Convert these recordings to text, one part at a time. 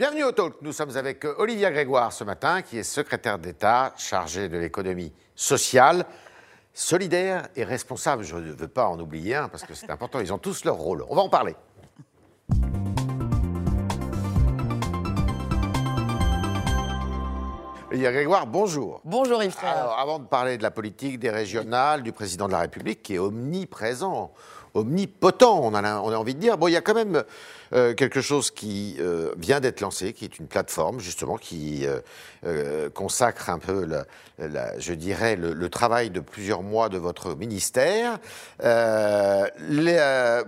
Bienvenue au Talk. Nous sommes avec euh, Olivia Grégoire ce matin, qui est secrétaire d'État chargée de l'économie sociale, solidaire et responsable. Je ne veux pas en oublier un parce que c'est important. Ils ont tous leur rôle. On va en parler. Olivia Grégoire, bonjour. Bonjour Yves. Alors, avant de parler de la politique, des régionales, du président de la République qui est omniprésent, omnipotent, on a, envie de dire, bon, il y a quand même euh, quelque chose qui euh, vient d'être lancé, qui est une plateforme justement qui euh, consacre un peu, je dirais, le, travail de plusieurs mois de votre ministère,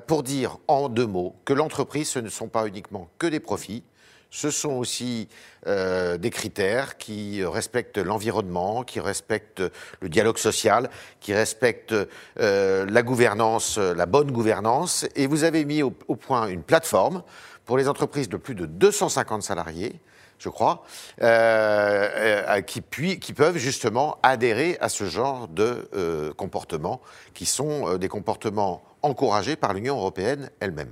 pour dire en deux mots que l'entreprise, ce ne sont pas uniquement que des profits, ce sont aussi euh, des critères qui respectent l'environnement, qui respectent le dialogue social, qui respectent euh, la gouvernance, la bonne gouvernance. Et vous avez mis au, point une plateforme pour les entreprises de plus de 250 salariés, je crois, euh, qui, qui peuvent justement adhérer à ce genre de euh, comportements, qui sont des comportements encouragés par l'Union européenne elle-même.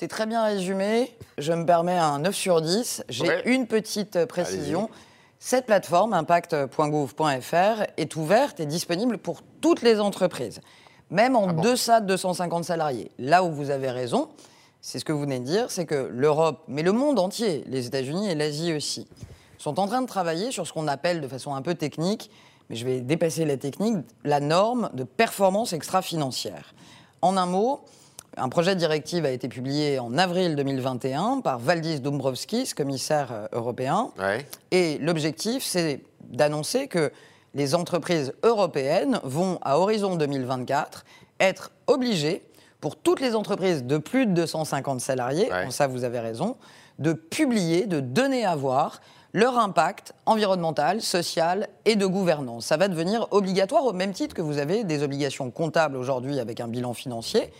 C'est très bien résumé. Je me permets un 9 sur 10. J'ai Ouais. une petite euh, précision. Cette plateforme, impact.gouv.fr, est ouverte et disponible pour toutes les entreprises, même en Ah bon deçà de 250 salariés. Là où vous avez raison, c'est ce que vous venez de dire, c'est que l'Europe, mais le monde entier, les États-Unis et l'Asie aussi, sont en train de travailler sur ce qu'on appelle de façon un peu technique, mais je vais dépasser la technique, la norme de performance extra-financière. En un mot, un projet de directive a été publié en avril 2021 par Valdis Dombrovskis, commissaire euh, européen. Ouais. Et l'objectif, c'est d'annoncer que les entreprises européennes vont, à horizon 2024, être obligées, pour toutes les entreprises de plus de 250 salariés, Ouais. en ça vous avez raison, de publier, de donner à voir leur impact environnemental, social et de gouvernance. Ça va devenir obligatoire au même titre que vous avez des obligations comptables aujourd'hui avec un bilan financier.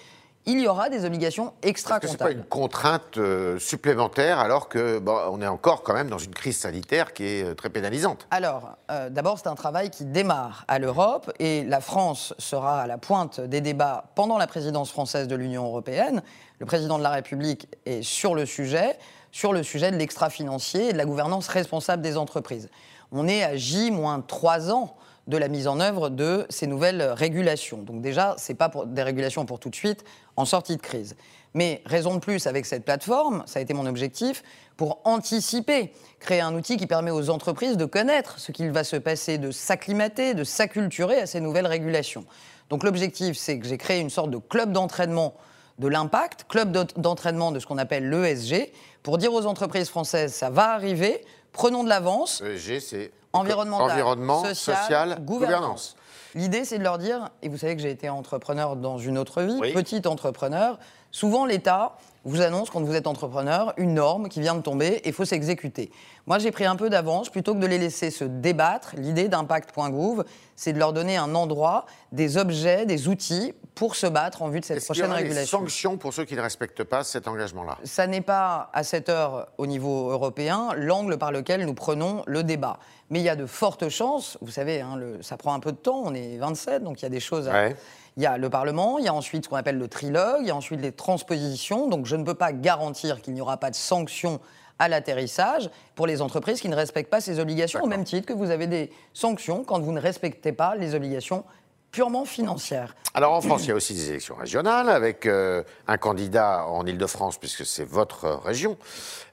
Il y aura des obligations Est-ce que c'est pas extra-comptables. une contrainte euh, supplémentaire alors que bon, on est encore quand même dans une crise sanitaire qui est euh, très pénalisante Alors, euh, d'abord, c'est un travail qui démarre à l'Europe et la France sera à la pointe des débats pendant la présidence française de l'Union européenne. Le président de la République est sur le sujet, sur le sujet de l'extra-financier et de la gouvernance responsable des entreprises. On est à J-3 ans de la mise en œuvre de ces nouvelles régulations. Donc déjà, ce n'est pas pour des régulations pour tout de suite en sortie de crise. Mais raison de plus avec cette plateforme, ça a été mon objectif, pour anticiper, créer un outil qui permet aux entreprises de connaître ce qu'il va se passer, de s'acclimater, de s'acculturer à ces nouvelles régulations. Donc l'objectif, c'est que j'ai créé une sorte de club d'entraînement de l'impact, club d'ent- d'entraînement de ce qu'on appelle l'ESG, pour dire aux entreprises françaises, ça va arriver, prenons de l'avance, ESG, c'est environnemental, environnement, social, social, gouvernance. gouvernance. L'idée, c'est de leur dire, et vous savez que j'ai été entrepreneur dans une autre vie, Oui. petit entrepreneur, souvent l'État vous annonce, quand vous êtes entrepreneur, une norme qui vient de tomber et il faut s'exécuter. Moi, j'ai pris un peu d'avance, plutôt que de les laisser se débattre, l'idée d'impact.gouv, c'est de leur donner un endroit, des objets, des outils pour se battre en vue de cette Est-ce qu'il y prochaine aura des régulation. sanctions pour ceux qui ne respectent pas cet engagement-là? Ça n'est pas à cette heure au niveau européen l'angle par lequel nous prenons le débat. Mais il y a de fortes chances, vous savez, hein, le- ça prend un peu de temps, on est 27, donc il y a des choses à... Ouais. Il y a le Parlement, il y a ensuite ce qu'on appelle le trilogue, il y a ensuite les transpositions, donc je ne peux pas garantir qu'il n'y aura pas de sanctions à l'atterrissage pour les entreprises qui ne respectent pas ces obligations, au même titre que vous avez des sanctions quand vous ne respectez pas les obligations purement financières. Alors en France, il y a aussi des élections régionales avec euh, un candidat en Ile-de-France, puisque c'est votre région.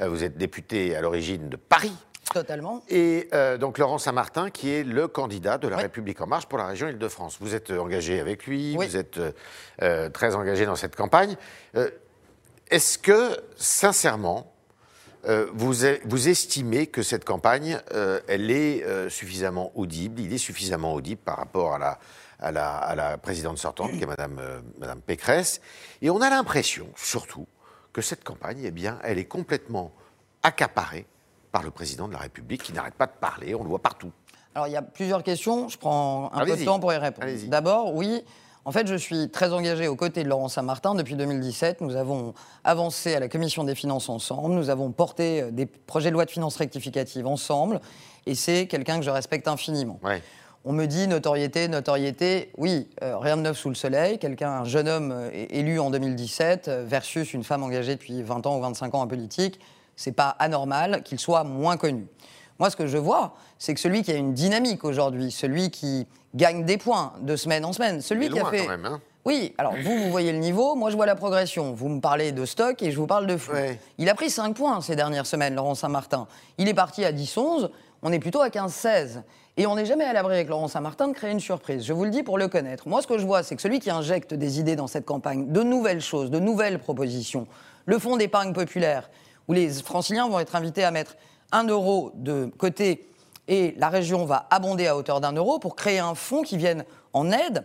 Euh, vous êtes député à l'origine de Paris. Totalement. Et euh, donc Laurent Saint-Martin, qui est le candidat de la Oui. République En Marche pour la région Île-de-France. Vous êtes engagé avec lui, Oui. vous êtes euh, très engagé dans cette campagne. Est-ce que, sincèrement, euh, vous, vous estimez que cette campagne, euh, elle est euh, suffisamment audible, il est suffisamment audible par rapport à la, à la, à la présidente sortante, qui est Madame, Madame Pécresse. Et on a l'impression, surtout, que cette campagne, eh bien, elle est complètement accaparée par le président de la République, qui n'arrête pas de parler, on le voit partout. Alors, il y a plusieurs questions. Je prends un peu de temps pour y répondre. D'abord, oui. En fait, je suis très engagé aux côtés de Laurent Saint-Martin depuis 2017. Nous avons avancé à la Commission des finances ensemble. Nous avons porté euh, des projets de loi de finances rectificatives ensemble. Et c'est quelqu'un que je respecte infiniment. Ouais. On me dit notoriété, notoriété. Oui, euh, rien de neuf sous le soleil. Quelqu'un, un jeune homme euh, élu en 2017 euh, versus une femme engagée depuis 20 ans ou 25 ans en politique. c'est pas anormal qu'il soit moins connu. Moi, ce que je vois, c'est que celui qui a une dynamique aujourd'hui, celui qui gagne des points de semaine en semaine, celui qui a fait. Quand même, hein. Oui, alors vous, vous voyez le niveau, moi je vois la progression. Vous me parlez de stock et je vous parle de flux. Ouais. Il a pris 5 points ces dernières semaines, Laurent Saint-Martin. Il est parti à 10-11, on est plutôt à 15-16. Et on n'est jamais à l'abri avec Laurent Saint-Martin de créer une surprise. Je vous le dis pour le connaître. Moi, ce que je vois, c'est que celui qui injecte des idées dans cette campagne, de nouvelles choses, de nouvelles propositions, le fonds d'épargne populaire, où les franciliens vont être invités à mettre 1 euro de côté et la région va abonder à hauteur d'un euro pour créer un fonds qui vienne en aide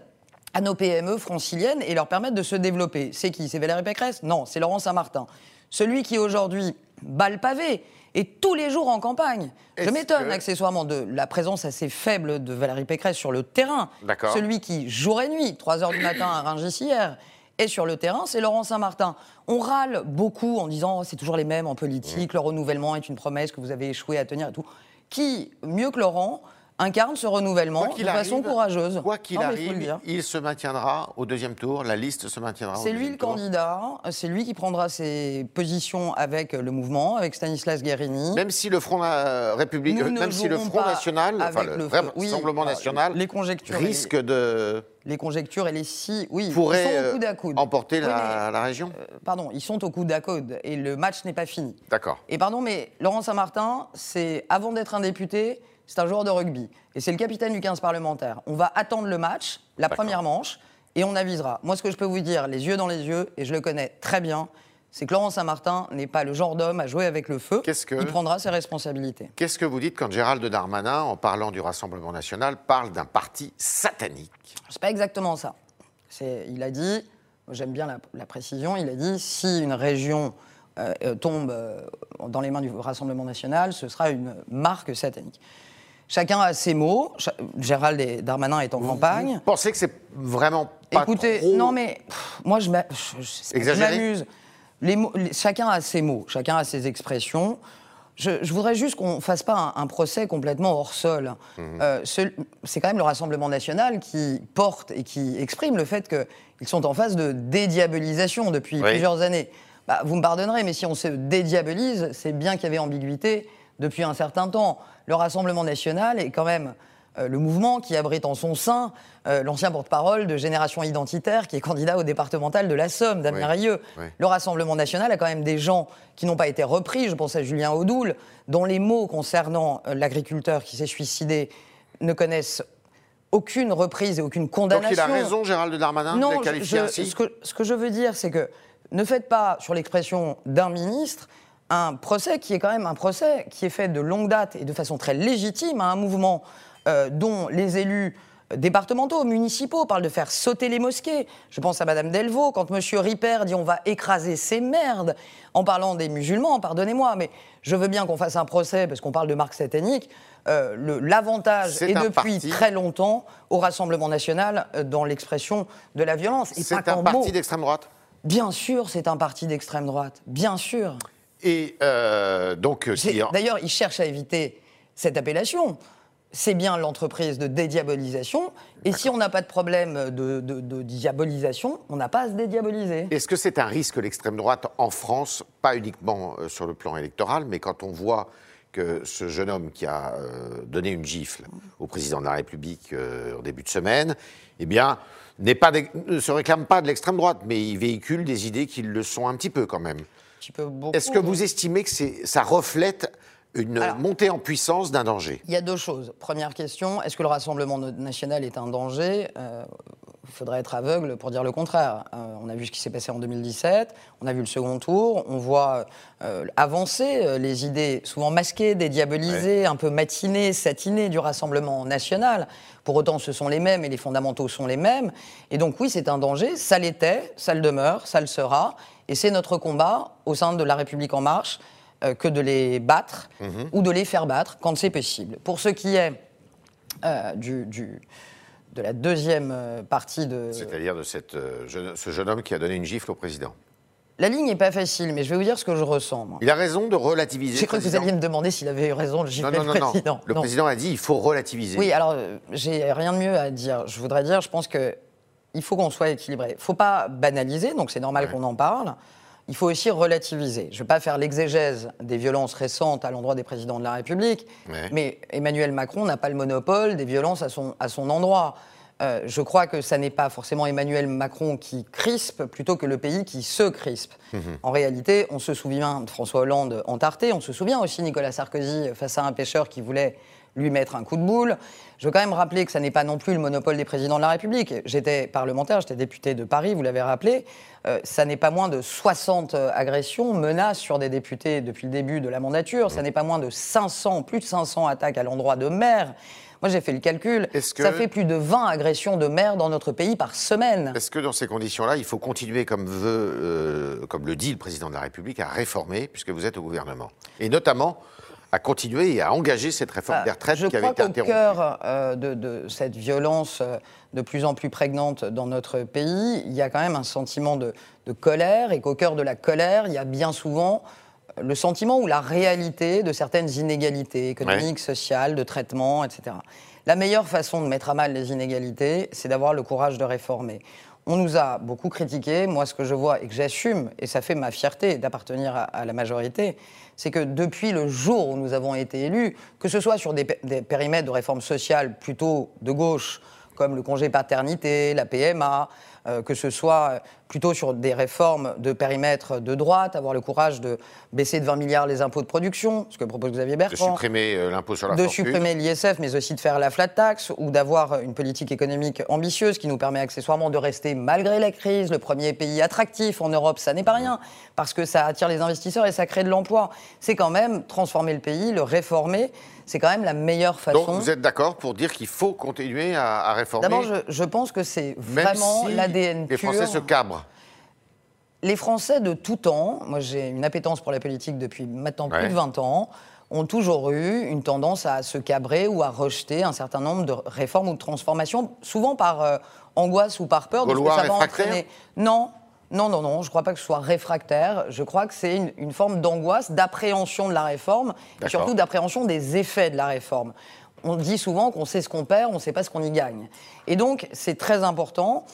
à nos PME franciliennes et leur permettre de se développer. C'est qui? C'est Valérie Pécresse? Non, c'est Laurent Saint-Martin. Celui qui aujourd'hui bat le pavé et tous les jours en campagne. Je m'étonne que- accessoirement de la présence assez faible de Valérie Pécresse sur le terrain. D'accord. Celui qui, jour et nuit, 3 heures du matin à Rungis hier, est sur le terrain, c'est Laurent Saint-Martin. On râle beaucoup en disant oh, c'est toujours les mêmes en politique, le renouvellement est une promesse que vous avez échoué à tenir et tout. Qui, mieux que Laurent, incarne ce renouvellement de façon courageuse Quoi qu'il arrive, il se maintiendra au deuxième tour, la liste se maintiendra au C'est lui le tour. candidat, c'est lui qui prendra ses positions avec le mouvement, avec Stanislas Guérini. Même si le Front euh, ne même si le Front National, enfin le oui, Rassemblement national, les conjectures et les- risque de Les conjectures et les si, oui, ils pourrait sont au euh, coude à coude. emporter Oui, la, la région. euh, pardon, ils sont au coude à coude et le match n'est pas fini. D'accord. Et pardon, mais Laurent Saint-Martin, c'est avant d'être un député, c'est un joueur de rugby. Et c'est le capitaine du 15 parlementaire. On va attendre le match, la première manche, et on avisera. Moi, ce que je peux vous dire, les yeux dans les yeux, et je le connais très bien, c'est que Laurent Saint-Martin n'est pas le genre d'homme à jouer avec le feu. Qu'est-ce que- Il prendra ses responsabilités. Qu'est-ce que vous dites quand Gérald Darmanin, en parlant du Rassemblement national, parle d'un parti satanique? C'est pas exactement ça. Il a dit, j'aime bien la, la précision, il a dit si une région euh, euh, tombe euh, dans les mains du Rassemblement national, ce sera une marque satanique. Chacun a ses mots. Gérald Darmanin est en campagne. Vous pensez que c'est vraiment pas Écoutez, trop non mais pff, moi je m'amuse. Les mots- les- chacun a ses mots, chacun a ses expressions. Je, je voudrais juste qu'on ne fasse pas un, un procès complètement hors sol. Mhm. Euh, ce- c'est quand même le Rassemblement national qui porte et qui exprime le fait qu'ils sont en phase de dédiabolisation depuis Oui. plusieurs années. Bah, vous me pardonnerez, mais si on se dédiabolise, c'est bien qu'il y avait ambiguïté depuis un certain temps. Le Rassemblement national est quand même euh, le mouvement qui abrite en son sein euh, l'ancien porte-parole de Génération Identitaire, qui est candidat au départemental de la Somme, Damien Oui. Le Rassemblement national a quand même des gens qui n'ont pas été repris, je pense à Julien Audoul, dont les mots concernant euh, l'agriculteur qui s'est suicidé ne connaissent aucune reprise et aucune Donc condamnation. il a raison, Gérald Darmanin, de Non, les je- qualifier je- ainsi ce, que, ce que je veux dire, c'est que ne faites pas sur l'expression d'un ministre un procès qui est quand même un procès qui est fait de longue date et de façon très légitime à un mouvement euh, dont les élus départementaux, municipaux parlent de faire sauter les mosquées. Je pense à Madame Delvaux, quand Monsieur Ripper dit on va écraser ces merdes, en parlant des musulmans, pardonnez-moi, mais je veux bien qu'on fasse un procès parce qu'on parle de marque satanique. Euh, L'avantage est depuis parti- très longtemps au Rassemblement national euh, dans l'expression de la violence. C'est un parti d'extrême droite? Bien sûr, c'est un parti d'extrême droite. Bien sûr. Et euh, donc, euh, D'ailleurs, ils cherchent à éviter cette appellation. C'est bien l'entreprise de dédiabolisation. Et si on n'a pas de problème de, de- de diabolisation, on n'a pas à se dédiaboliser. Est-ce que c'est un risque l'extrême droite en France, pas uniquement euh, sur le plan électoral, mais quand on voit que ce jeune homme qui a donné une gifle au président de la République en début de semaine, eh bien, pas ne se réclame pas de l'extrême droite, mais il véhicule des idées qui le sont un petit peu quand même. Un petit peu beaucoup. Est-ce que vous estimez que ça reflète une Alors- montée en puissance d'un danger? Il y a deux choses. Première question, est-ce que le Rassemblement national est un danger? Euh, Il faudrait être aveugle pour dire le contraire. Euh, on a vu ce qui s'est passé en 2017, on a vu le second tour, on voit euh, avancer euh, les idées souvent masquées, dédiabolisées, un peu matinées, satinées du Rassemblement national. Pour autant, ce sont les mêmes et les fondamentaux sont les mêmes. Et donc oui, c'est un danger, ça l'était, ça le demeure, ça le sera. Et c'est notre combat au sein de La République en marche euh, que de les battre ou de les faire battre quand c'est possible. Pour ce qui est euh, du, du- de la deuxième euh, partie de... C'est-à-dire de cette, euh, jeune- ce jeune homme qui a donné une gifle au président. La ligne n'est pas facile, mais je vais vous dire ce que je ressens. moi. Il a raison de relativiser. J'ai cru que vous alliez me demander s'il avait eu raison de Non, gifler non, non, le non. président. Le Non. président a dit il faut relativiser. Oui, alors j'ai rien de mieux à dire. Je voudrais dire, je pense que il faut qu'on soit équilibré. Il faut pas banaliser, donc c'est normal Ouais. qu'on en parle. il faut aussi relativiser. Je ne vais pas faire l'exégèse des violences récentes à l'endroit des présidents de la République, mais Emmanuel Macron n'a pas le monopole des violences à son, à son endroit. Euh, je crois que ça n'est pas forcément Emmanuel Macron qui crispe plutôt que le pays qui se crispe. Mhm. En réalité, on se souvient de François Hollande en Tarté, on se souvient aussi Nicolas Sarkozy face à un pêcheur qui voulait lui mettre un coup de boule. Je veux quand même rappeler que ça n'est pas non plus le monopole des présidents de la République. J'étais parlementaire, j'étais député de Paris, vous l'avez rappelé. Euh, ça n'est pas moins de 60 agressions, menaces sur des députés depuis le début de la mandature. Ça n'est pas moins de 500, plus de 500 attaques à l'endroit de maires. Moi, j'ai fait le calcul. Ça fait plus de 20 agressions de maires dans notre pays par semaine. Est-ce que dans ces conditions-là, il faut continuer, comme, veut, euh, comme le dit le président de la République, à réformer, puisque vous êtes au gouvernement? Et notamment à continuer et à engager cette réforme ah, des retraites qui avait été interrompue. Au cœur euh, de, cette violence euh, de plus en plus prégnante dans notre pays, il y a quand même un sentiment de, de colère et qu'au cœur de la colère, il y a bien souvent le sentiment ou la réalité de certaines inégalités économiques, sociales, de traitement, etc. La meilleure façon de mettre à mal les inégalités, c'est d'avoir le courage de réformer. On nous a beaucoup critiqué. Moi, ce que je vois et que j'assume, et ça fait ma fierté d'appartenir à, la majorité, c'est que depuis le jour où nous avons été élus, que ce soit sur des, périmètres de réforme sociale plutôt de gauche, comme le congé paternité, la PMA, euh, que ce soit euh, plutôt sur des réformes de périmètre de droite, avoir le courage de baisser de 20 milliards les impôts de production, ce que propose Xavier Bertrand. De supprimer euh, l'impôt sur la De supprimer l'ISF, mais aussi de faire la flat tax, ou d'avoir une politique économique ambitieuse qui nous permet accessoirement de rester, malgré la crise, le premier pays attractif en Europe. Ça n'est pas rien, parce que ça attire les investisseurs et ça crée de l'emploi. C'est quand même transformer le pays, le réformer c'est quand même la meilleure façon. Donc vous êtes d'accord pour dire qu'il faut continuer à, réformer D'abord, je, pense que c'est vraiment l'ADN pur. Les Français se cabrent. Les Français de tout temps, moi j'ai une appétence pour la politique depuis maintenant plus de 20 ans, ont toujours eu une tendance à se cabrer ou à rejeter un certain nombre de réformes ou de transformations, souvent par euh, angoisse ou par peur de ce que ça va entraîner. Non, non, non, non, je ne crois pas que ce soit réfractaire. Je crois que c'est une, forme d'angoisse, d'appréhension de la réforme, et surtout d'appréhension des effets de la réforme. On dit souvent qu'on sait ce qu'on perd, on ne sait pas ce qu'on y gagne. Et donc, c'est très important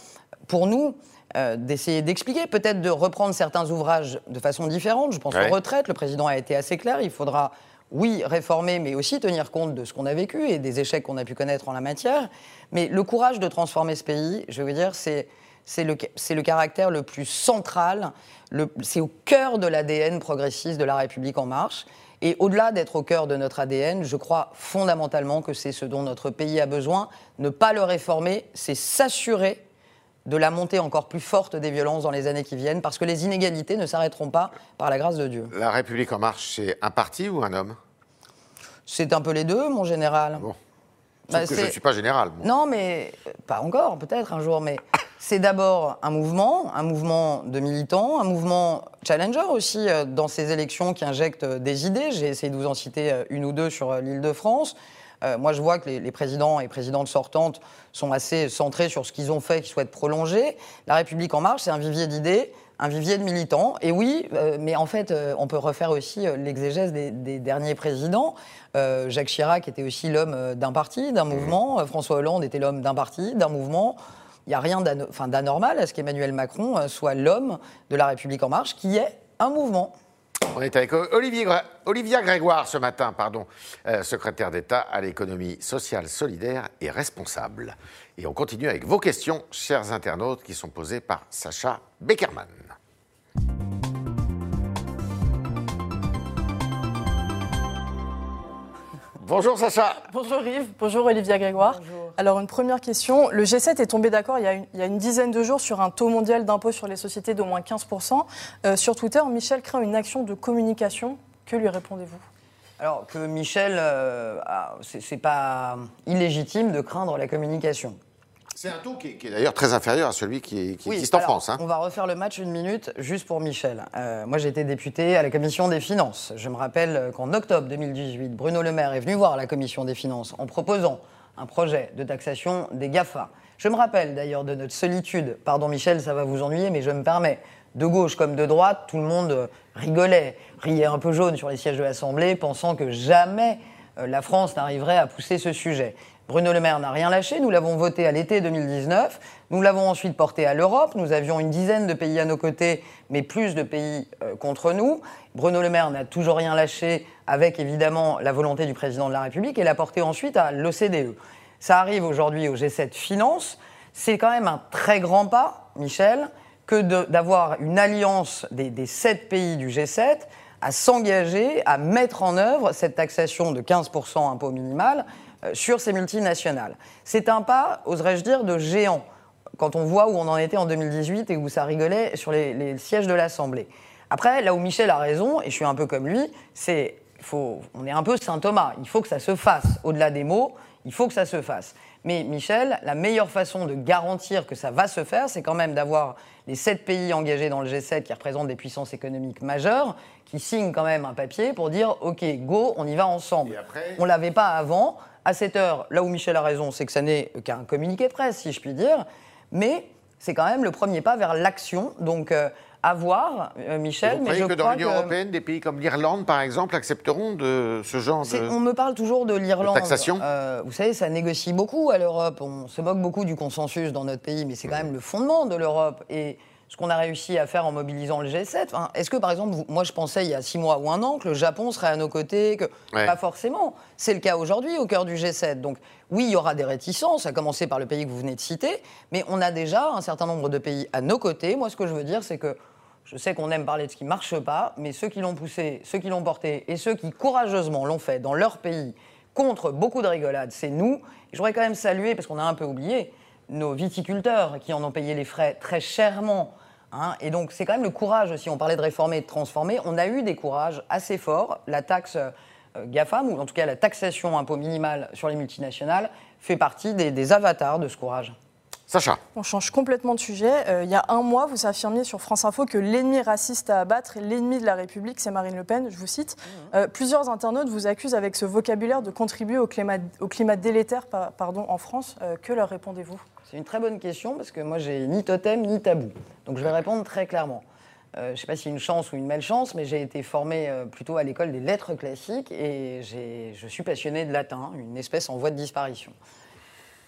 pour nous euh, d'essayer d'expliquer, peut-être de reprendre certains ouvrages de façon différente. Je pense aux retraites, le président a été assez clair, il faudra oui, réformer, mais aussi tenir compte de ce qu'on a vécu et des échecs qu'on a pu connaître en la matière. Mais le courage de transformer ce pays, je veux dire, c'est c'est le, caractère le plus central, c'est au cœur de l'ADN progressiste de la République en marche. Et au-delà d'être au cœur de notre ADN, je crois fondamentalement que c'est ce dont notre pays a besoin. Ne pas le réformer, c'est s'assurer de la montée encore plus forte des violences dans les années qui viennent, parce que les inégalités ne s'arrêteront pas par la grâce de Dieu. La République en marche, c'est un parti ou un homme? C'est un peu les deux, mon général. Bon. Bah, que je ne suis pas général. Non, mais pas encore, peut-être un jour, mais c'est d'abord un mouvement, un mouvement de militants, un mouvement challenger aussi euh, dans ces élections qui injectent euh, des idées. J'ai essayé de vous en citer euh, une ou deux sur l'île de France. moi, je vois que les, présidents et présidentes sortantes sont assez centrés sur ce qu'ils ont fait, qu'ils souhaitent prolonger. La République en marche, c'est un vivier d'idées, un vivier de militants. Et oui, mais en fait, on peut refaire aussi l'exégèse des, des, derniers présidents. Jacques Chirac était aussi l'homme d'un parti, d'un mouvement. François Hollande était l'homme d'un parti, d'un mouvement il n'y a rien d'anormal à ce qu'Emmanuel Macron euh, soit l'homme de la République en marche, qui est un mouvement. On est avec Olivier, Olivia Grégoire ce matin, pardon, euh, secrétaire d'État à l'économie sociale, solidaire et responsable. Et on continue avec vos questions, chers internautes, qui sont posées par Sacha Beckerman. Bonjour Sacha. Bonjour Yves, bonjour Olivia Grégoire. Alors une première question, le G7 est tombé d'accord il, y a une dizaine de jours sur un taux mondial d'impôt sur les sociétés d'au moins 15%. Euh, sur Twitter, Michel craint une action de communication. Que lui répondez-vous? Alors que Michel, euh, c'est pas illégitime de craindre la communication. C'est un taux qui est, d'ailleurs très inférieur à celui qui, existe en France. Hein. On va refaire le match une minute juste pour Michel. Euh, moi, j'étais député à la commission des finances. Je me rappelle qu'en octobre 2018, Bruno Le Maire est venu voir la commission des finances en proposant un projet de taxation des GAFA. Je me rappelle d'ailleurs de notre solitude. Pardon Michel, ça va vous ennuyer, mais je me permets. De gauche comme de droite, tout le monde rigolait, riait un peu jaune sur les sièges de l'Assemblée, pensant que jamais la France n'arriverait à pousser ce sujet. Bruno Le Maire n'a rien lâché, nous l'avons voté à l'été 2019, nous l'avons ensuite porté à l'Europe, nous avions une dizaine de pays à nos côtés, mais plus de pays euh, contre nous. Bruno Le Maire n'a toujours rien lâché, avec évidemment la volonté du président de la République, et l'a porté ensuite à l'OCDE. Ça arrive aujourd'hui au G7 Finance, c'est quand même un très grand pas, Michel, que d'avoir une alliance des, des sept pays du G7 à s'engager à mettre en œuvre cette taxation de 15% impôt minimal euh, sur ces multinationales. C'est un pas, oserais-je dire, de géant quand on voit où on en était en 2018 et où ça rigolait sur les, sièges de l'Assemblée. Après, là où Michel a raison, et je suis un peu comme lui, c'est faut, on est un peu Saint Thomas. Il faut que ça se fasse. Au-delà des mots, il faut que ça se fasse. Mais Michel, la meilleure façon de garantir que ça va se faire, c'est quand même d'avoir les sept pays engagés dans le G7 qui représentent des puissances économiques majeures, qui signent quand même un papier pour dire OK, go, on y va ensemble. On ne l'avait pas avant à cette heure, là où Michel a raison, c'est que ça n'est qu'un communiqué de presse, si je puis dire, mais c'est quand même le premier pas vers l'action. Donc, euh, à voir, euh, Michel. Vous mais je que dans l'Union européenne, des pays comme l'Irlande, par exemple, accepteront de ce genre de. On me parle toujours de l'Irlande. Taxation. Euh, vous savez, ça négocie beaucoup à l'Europe. On se moque beaucoup du consensus dans notre pays, mais c'est quand même le fondement de l'Europe. Et ce qu'on a réussi à faire en mobilisant le G7. Est-ce que, par exemple, moi je pensais il y a six mois ou un an que le Japon serait à nos côtés, que pas forcément. C'est le cas aujourd'hui au cœur du G7. Donc oui, il y aura des réticences, à commencer par le pays que vous venez de citer, mais on a déjà un certain nombre de pays à nos côtés. Moi, ce que je veux dire, c'est que je sais qu'on aime parler de ce qui marche pas, mais ceux qui l'ont poussé, ceux qui l'ont porté et ceux qui courageusement l'ont fait dans leur pays contre beaucoup de rigolades, c'est nous. je voudrais quand même saluer, parce qu'on a un peu oublié, nos viticulteurs qui en ont payé les frais très chèrement. Hein. et donc, c'est quand même le courage aussi. On parlait de réformer et de transformer. On a eu des courages assez forts. La taxe euh, GAFAM, ou en tout cas la taxation impôt minimal sur les multinationales, fait partie des, avatars de ce courage. Sacha. On change complètement de sujet. Euh, il y a un mois, vous affirmiez sur France Info que l'ennemi raciste à abattre, l'ennemi de la République, c'est Marine Le Pen, je vous cite. Mmh. Euh, plusieurs internautes vous accusent avec ce vocabulaire de contribuer au climat, au climat délétère pardon, en France. que leur répondez-vous? C'est une très bonne question parce que moi, j'ai ni totem ni tabou. Donc je vais répondre très clairement. Euh, je ne sais pas si c'est une chance ou une malchance, mais j'ai été formé euh, plutôt à l'école des lettres classiques et je suis passionné de latin, une espèce en voie de disparition.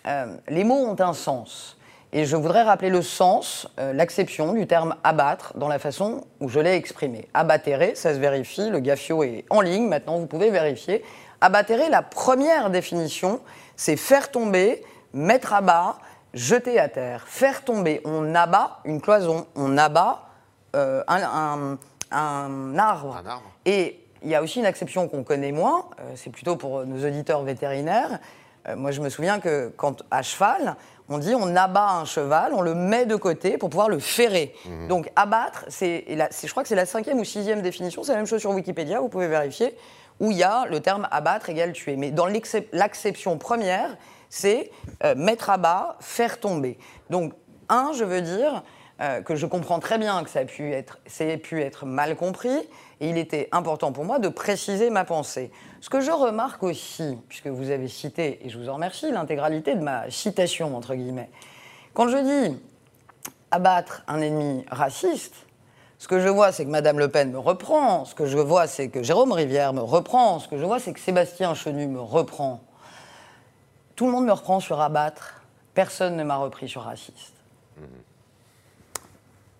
Euh, les mots ont un sens. Et je voudrais rappeler le sens, l'acception du terme abattre dans la façon où je l'ai exprimé. Abattere, ça se vérifie, le gafio est en ligne, maintenant vous pouvez vérifier. Abattere, la première définition, c'est faire tomber, mettre à bas, jeter à terre, faire tomber, on abat une cloison, on abat euh, un, arbre. Et il y a aussi une exception qu'on connaît moins, euh, c'est plutôt pour nos auditeurs vétérinaires. Euh, moi, je me souviens que quand à cheval, on dit on abat un cheval, on le met de côté pour pouvoir le ferrer. Mmh. Donc abattre, c'est, je crois que c'est la cinquième ou sixième définition, c'est la même chose sur Wikipédia, vous pouvez vérifier, où il y a le terme abattre égale tuer. Mais dans l'acception première, c'est euh, mettre à bas, faire tomber. Donc, un, je veux dire euh, que je comprends très bien que ça a pu être, pu être mal compris, et il était important pour moi de préciser ma pensée. Ce que je remarque aussi, puisque vous avez cité, et je vous en remercie, l'intégralité de ma citation, entre guillemets, quand je dis abattre un ennemi raciste, ce que je vois, c'est que Madame Le Pen me reprend, ce que je vois, c'est que Jérôme Rivière me reprend, ce que je vois, c'est que Sébastien Chenu me reprend. Tout le monde me reprend sur abattre. Personne ne m'a repris sur raciste. Mmh.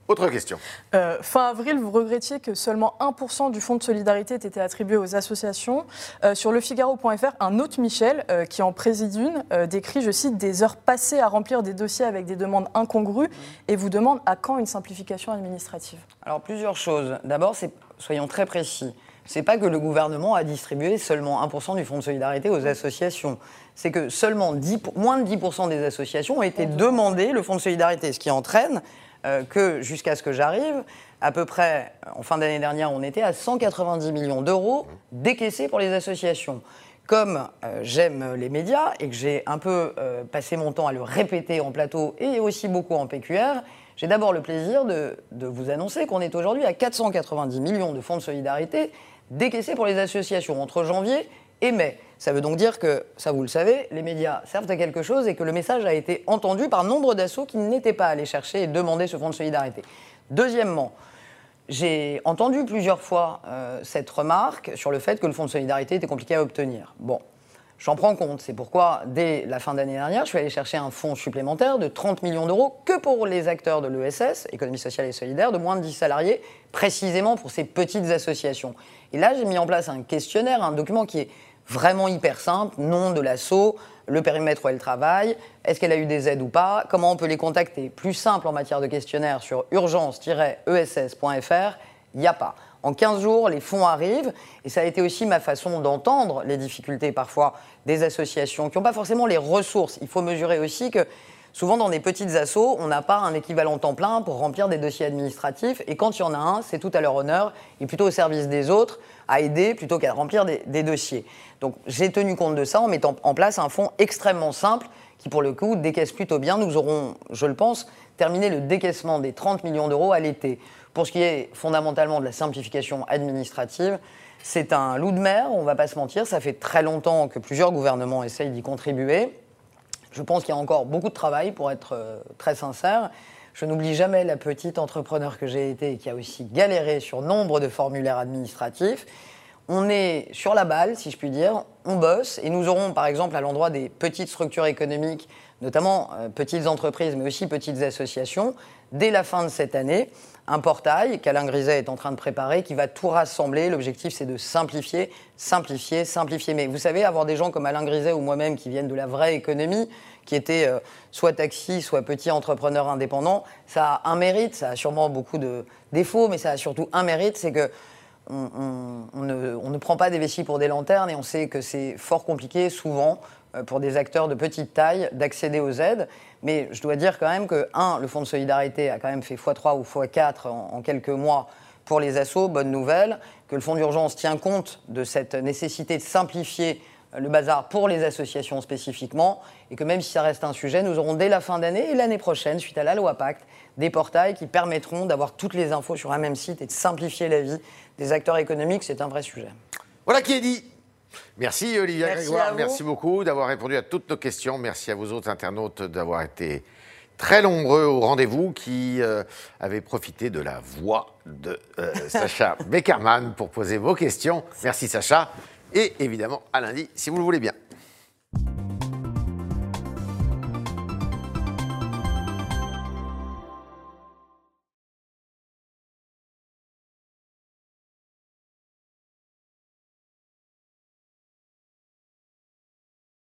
Autre question. Euh, fin avril, vous regrettiez que seulement 1% du fonds de solidarité ait été attribué aux associations. Euh, sur lefigaro.fr, un autre Michel, euh, qui en préside une, décrit, je cite, des heures passées à remplir des dossiers avec des demandes incongrues et vous demande à quand une simplification administrative? Alors plusieurs choses. D'abord, soyons très précis. C'est pas que le gouvernement a distribué seulement 1% du fonds de solidarité aux associations c'est que seulement 10, moins de 10% des associations ont été demandées le fonds de solidarité, ce qui entraîne euh, que, jusqu'à ce que j'arrive, à peu près, en fin d'année dernière, on était à 190 millions d'euros décaissés pour les associations. Comme euh, j'aime les médias et que j'ai un peu euh, passé mon temps à le répéter en plateau et aussi beaucoup en PQR, j'ai d'abord le plaisir de, de vous annoncer qu'on est aujourd'hui à 490 millions de fonds de solidarité décaissés pour les associations entre janvier et mai. Ça veut donc dire que, ça vous le savez, les médias servent à quelque chose et que le message a été entendu par nombre d'assauts qui n'étaient pas allés chercher et demander ce fonds de solidarité. Deuxièmement, J'ai entendu plusieurs fois euh, cette remarque sur le fait que le fonds de solidarité était compliqué à obtenir. Bon, j'en prends compte. C'est pourquoi, dès la fin d'année dernière, je suis allé chercher un fonds supplémentaire de 30 millions d'euros que pour les acteurs de l'ESS, Économie sociale et solidaire, de moins de 10 salariés, précisément pour ces petites associations. Et là, j'ai mis en place un questionnaire, un document qui est vraiment hyper simple, nom de l'assaut, le périmètre où elle travaille, est-ce qu'elle a eu des aides ou pas, comment on peut les contacter. Plus simple en matière de questionnaire sur urgence-ess.fr, il n'y a pas. En 15 jours, les fonds arrivent, et ça a été aussi ma façon d'entendre les difficultés parfois des associations qui n'ont pas forcément les ressources. Il faut mesurer aussi que souvent dans des petites assos, on n'a pas un équivalent temps plein pour remplir des dossiers administratifs, et quand il y en a un, c'est tout à leur honneur, et plutôt au service des autres, à aider plutôt qu'à remplir des, des dossiers. Donc j'ai tenu compte de ça en mettant en place un fonds extrêmement simple qui, pour le coup, décaisse plutôt bien. Nous aurons, je le pense, terminé le décaissement des 30 millions d'euros à l'été. Pour ce qui est fondamentalement de la simplification administrative, c'est un loup de mer, on ne va pas se mentir. Ça fait très longtemps que plusieurs gouvernements essayent d'y contribuer. Je pense qu'il y a encore beaucoup de travail, pour être euh, très sincère. Je n'oublie jamais la petite entrepreneur que j'ai été et qui a aussi galéré sur nombre de formulaires administratifs. On est sur la balle, si je puis dire, on bosse et nous aurons par exemple à l'endroit des petites structures économiques, notamment euh, petites entreprises mais aussi petites associations, dès la fin de cette année, un portail qu'Alain Griset est en train de préparer qui va tout rassembler. L'objectif, c'est de simplifier, simplifier, simplifier. Mais vous savez, avoir des gens comme Alain Griset ou moi-même qui viennent de la vraie économie, qui étaient euh, soit taxi, soit petits entrepreneurs indépendants, ça a un mérite, ça a sûrement beaucoup de défauts, mais ça a surtout un mérite, c'est que on, ne, prend pas des vessies pour des lanternes et on sait que c'est fort compliqué souvent pour des acteurs de petite taille d'accéder aux aides. Mais je dois dire quand même que, un, le Fonds de solidarité a quand même fait x3 ou x4 en, en quelques mois pour les assos, bonne nouvelle, que le Fonds d'urgence tient compte de cette nécessité de simplifier euh, le bazar pour les associations spécifiquement, et que même si ça reste un sujet, nous aurons dès la fin d'année et l'année prochaine, suite à la loi Pacte, des portails qui permettront d'avoir toutes les infos sur un même site et de simplifier la vie des acteurs économiques. C'est un vrai sujet. Voilà qui est dit. Merci Olivia Grégoire, merci beaucoup d'avoir répondu à toutes nos questions. Merci à vous autres internautes d'avoir été très nombreux au rendez-vous qui euh, avaient profité de la voix de euh, Sacha Beckerman pour poser vos questions. Merci Sacha et évidemment à lundi si vous le voulez bien.